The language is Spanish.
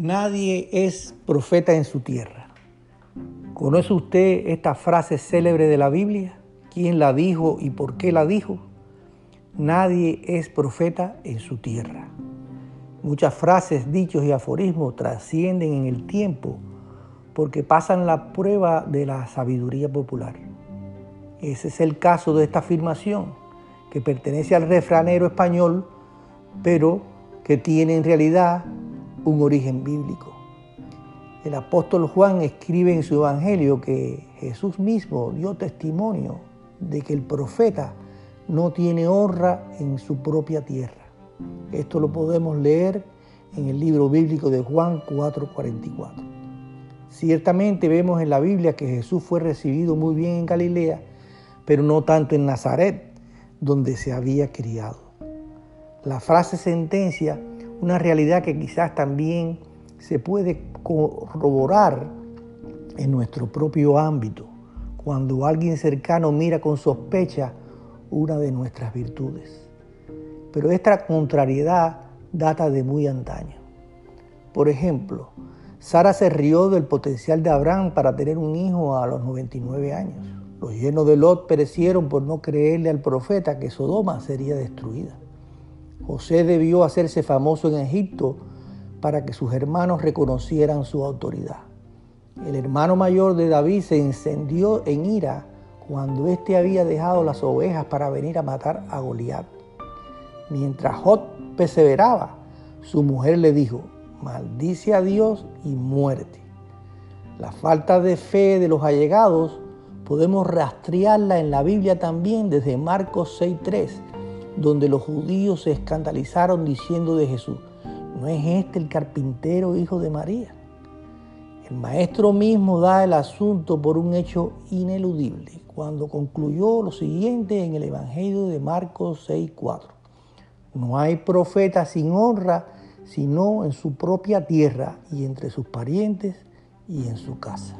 Nadie es profeta en su tierra. ¿Conoce usted esta frase célebre de la Biblia? ¿Quién la dijo y por qué la dijo? Nadie es profeta en su tierra. Muchas frases, dichos y aforismos trascienden en el tiempo porque pasan la prueba de la sabiduría popular. Ese es el caso de esta afirmación, que pertenece al refranero español, pero que tiene en realidad un origen bíblico. El apóstol Juan escribe en su evangelio que Jesús mismo dio testimonio de que el profeta no tiene honra en su propia tierra. Esto lo podemos leer en el libro bíblico de Juan 4:44. Ciertamente vemos en la Biblia que Jesús fue recibido muy bien en Galilea, pero no tanto en Nazaret, donde se había criado. La frase sentencia una realidad que quizás también se puede corroborar en nuestro propio ámbito, cuando alguien cercano mira con sospecha una de nuestras virtudes. Pero esta contrariedad data de muy antaño. Por ejemplo, Sara se rió del potencial de Abraham para tener un hijo a los 99 años. Los llenos de Lot perecieron por no creerle al profeta que Sodoma sería destruida. José debió hacerse famoso en Egipto para que sus hermanos reconocieran su autoridad. El hermano mayor de David se encendió en ira cuando éste había dejado las ovejas para venir a matar a Goliat. Mientras Jot perseveraba, su mujer le dijo, maldice a Dios y muerte. La falta de fe de los allegados podemos rastrearla en la Biblia también desde Marcos 6.3 donde los judíos se escandalizaron diciendo de Jesús, ¿no es este el carpintero hijo de María? El maestro mismo da el asunto por un hecho ineludible cuando concluyó lo siguiente en el Evangelio de Marcos 6:4. No hay profeta sin honra sino en su propia tierra y entre sus parientes y en su casa.